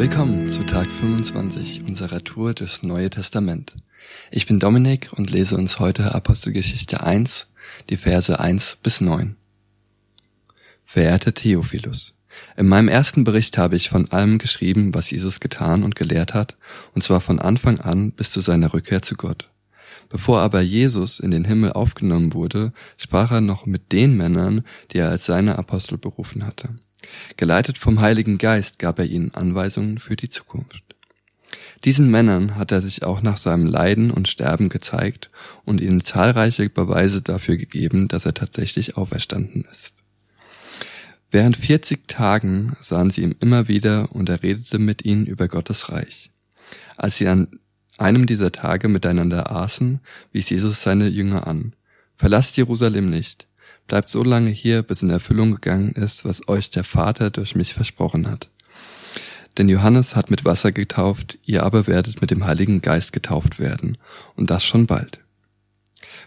Willkommen zu Tag 25 unserer Tour durchs Neue Testament. Ich bin Dominik und lese uns heute Apostelgeschichte 1, die Verse 1 bis 9. Verehrter Theophilus, in meinem ersten Bericht habe ich von allem geschrieben, was Jesus getan und gelehrt hat, und zwar von Anfang an bis zu seiner Rückkehr zu Gott. Bevor aber Jesus in den Himmel aufgenommen wurde, sprach er noch mit den Männern, die er als seine Apostel berufen hatte. Geleitet vom Heiligen Geist gab er ihnen Anweisungen für die Zukunft. Diesen Männern hat er sich auch nach seinem Leiden und Sterben gezeigt und ihnen zahlreiche Beweise dafür gegeben, dass er tatsächlich auferstanden ist. Während 40 Tagen sahen sie ihm immer wieder und er redete mit ihnen über Gottes Reich. Als sie an einem dieser Tage miteinander aßen, wies Jesus seine Jünger an. Verlasst Jerusalem nicht. Bleibt so lange hier, bis in Erfüllung gegangen ist, was euch der Vater durch mich versprochen hat. Denn Johannes hat mit Wasser getauft, ihr aber werdet mit dem Heiligen Geist getauft werden, und das schon bald.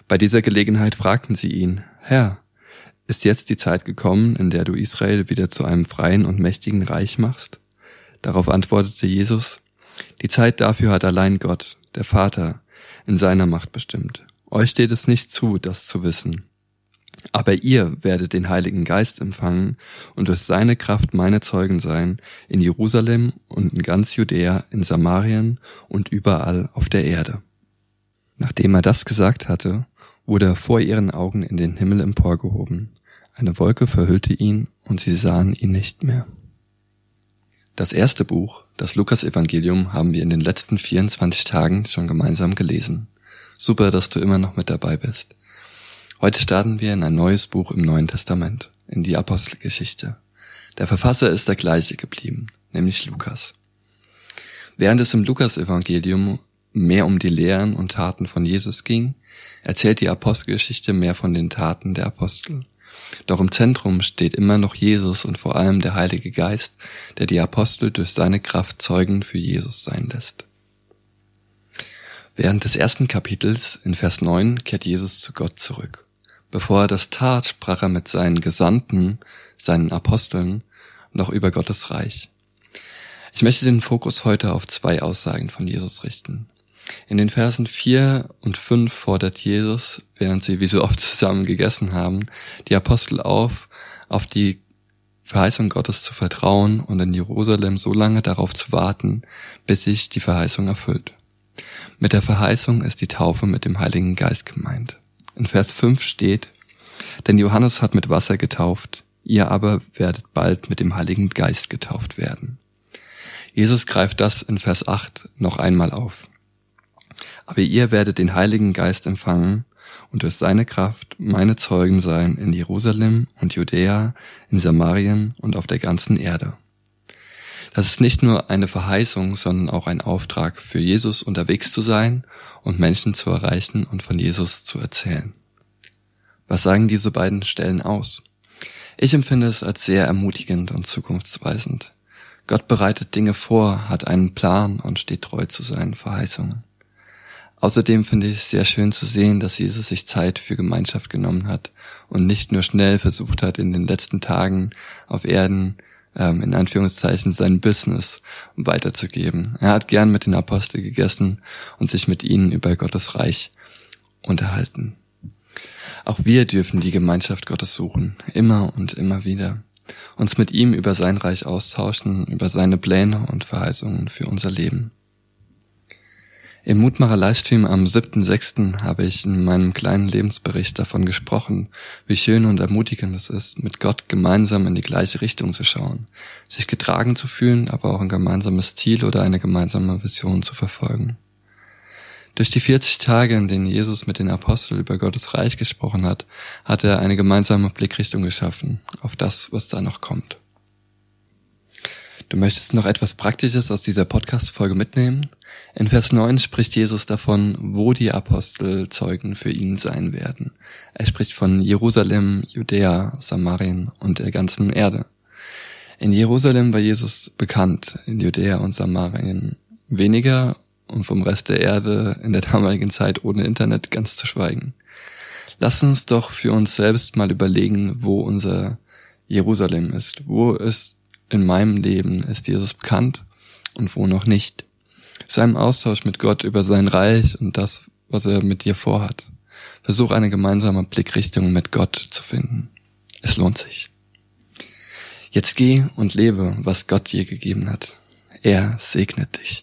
Bei dieser Gelegenheit fragten sie ihn, Herr, ist jetzt die Zeit gekommen, in der du Israel wieder zu einem freien und mächtigen Reich machst? Darauf antwortete Jesus, die Zeit dafür hat allein Gott, der Vater, in seiner Macht bestimmt. Euch steht es nicht zu, das zu wissen. Aber ihr werdet den Heiligen Geist empfangen und durch seine Kraft meine Zeugen sein in Jerusalem und in ganz Judäa, in Samarien und überall auf der Erde. Nachdem er das gesagt hatte, wurde er vor ihren Augen in den Himmel emporgehoben. Eine Wolke verhüllte ihn und sie sahen ihn nicht mehr. Das erste Buch, das Lukas-Evangelium, haben wir in den letzten 24 Tagen schon gemeinsam gelesen. Super, dass du immer noch mit dabei bist. Heute starten wir in ein neues Buch im Neuen Testament, in die Apostelgeschichte. Der Verfasser ist der gleiche geblieben, nämlich Lukas. Während es im Lukas-Evangelium mehr um die Lehren und Taten von Jesus ging, erzählt die Apostelgeschichte mehr von den Taten der Apostel. Doch im Zentrum steht immer noch Jesus und vor allem der Heilige Geist, der die Apostel durch seine Kraft Zeugen für Jesus sein lässt. Während des ersten Kapitels in Vers 9 kehrt Jesus zu Gott zurück. Bevor er das tat, sprach er mit seinen Gesandten, seinen Aposteln, noch über Gottes Reich. Ich möchte den Fokus heute auf zwei Aussagen von Jesus richten. In den Versen 4 und 5 fordert Jesus, während sie wie so oft zusammen gegessen haben, die Apostel auf, auf die Verheißung Gottes zu vertrauen und in Jerusalem so lange darauf zu warten, bis sich die Verheißung erfüllt. Mit der Verheißung ist die Taufe mit dem Heiligen Geist gemeint. In Vers 5 steht, denn Johannes hat mit Wasser getauft, ihr aber werdet bald mit dem Heiligen Geist getauft werden. Jesus greift das in Vers 8 noch einmal auf. Aber ihr werdet den Heiligen Geist empfangen und durch seine Kraft meine Zeugen sein in Jerusalem und Judäa, in Samarien und auf der ganzen Erde. Das ist nicht nur eine Verheißung, sondern auch ein Auftrag, für Jesus unterwegs zu sein und Menschen zu erreichen und von Jesus zu erzählen. Was sagen diese beiden Stellen aus? Ich empfinde es als sehr ermutigend und zukunftsweisend. Gott bereitet Dinge vor, hat einen Plan und steht treu zu seinen Verheißungen. Außerdem finde ich es sehr schön zu sehen, dass Jesus sich Zeit für Gemeinschaft genommen hat und nicht nur schnell versucht hat, in den letzten Tagen auf Erden ähm, in Anführungszeichen sein Business weiterzugeben. Er hat gern mit den Aposteln gegessen und sich mit ihnen über Gottes Reich unterhalten. Auch wir dürfen die Gemeinschaft Gottes suchen, immer und immer wieder, uns mit ihm über sein Reich austauschen, über seine Pläne und Verheißungen für unser Leben. Im Mutmacher Livestream am 7.6. habe ich in meinem kleinen Lebensbericht davon gesprochen, wie schön und ermutigend es ist, mit Gott gemeinsam in die gleiche Richtung zu schauen, sich getragen zu fühlen, aber auch ein gemeinsames Ziel oder eine gemeinsame Vision zu verfolgen. Durch die 40 Tage, in denen Jesus mit den Aposteln über Gottes Reich gesprochen hat, hat er eine gemeinsame Blickrichtung geschaffen auf das, was da noch kommt. Du möchtest noch etwas Praktisches aus dieser Podcast-Folge mitnehmen? In Vers 9 spricht Jesus davon, wo die Apostel Zeugen für ihn sein werden. Er spricht von Jerusalem, Judäa, Samarien und der ganzen Erde. In Jerusalem war Jesus bekannt, in Judäa und Samarien weniger und vom Rest der Erde in der damaligen Zeit ohne Internet ganz zu schweigen. Lass uns doch für uns selbst mal überlegen, wo unser Jerusalem ist. Wo ist in meinem Leben ist Jesus bekannt und wo noch nicht. Sei im Austausch mit Gott über sein Reich und das, was er mit dir vorhat. Versuch eine gemeinsame Blickrichtung mit Gott zu finden. Es lohnt sich. Jetzt geh und lebe, was Gott dir gegeben hat. Er segnet dich.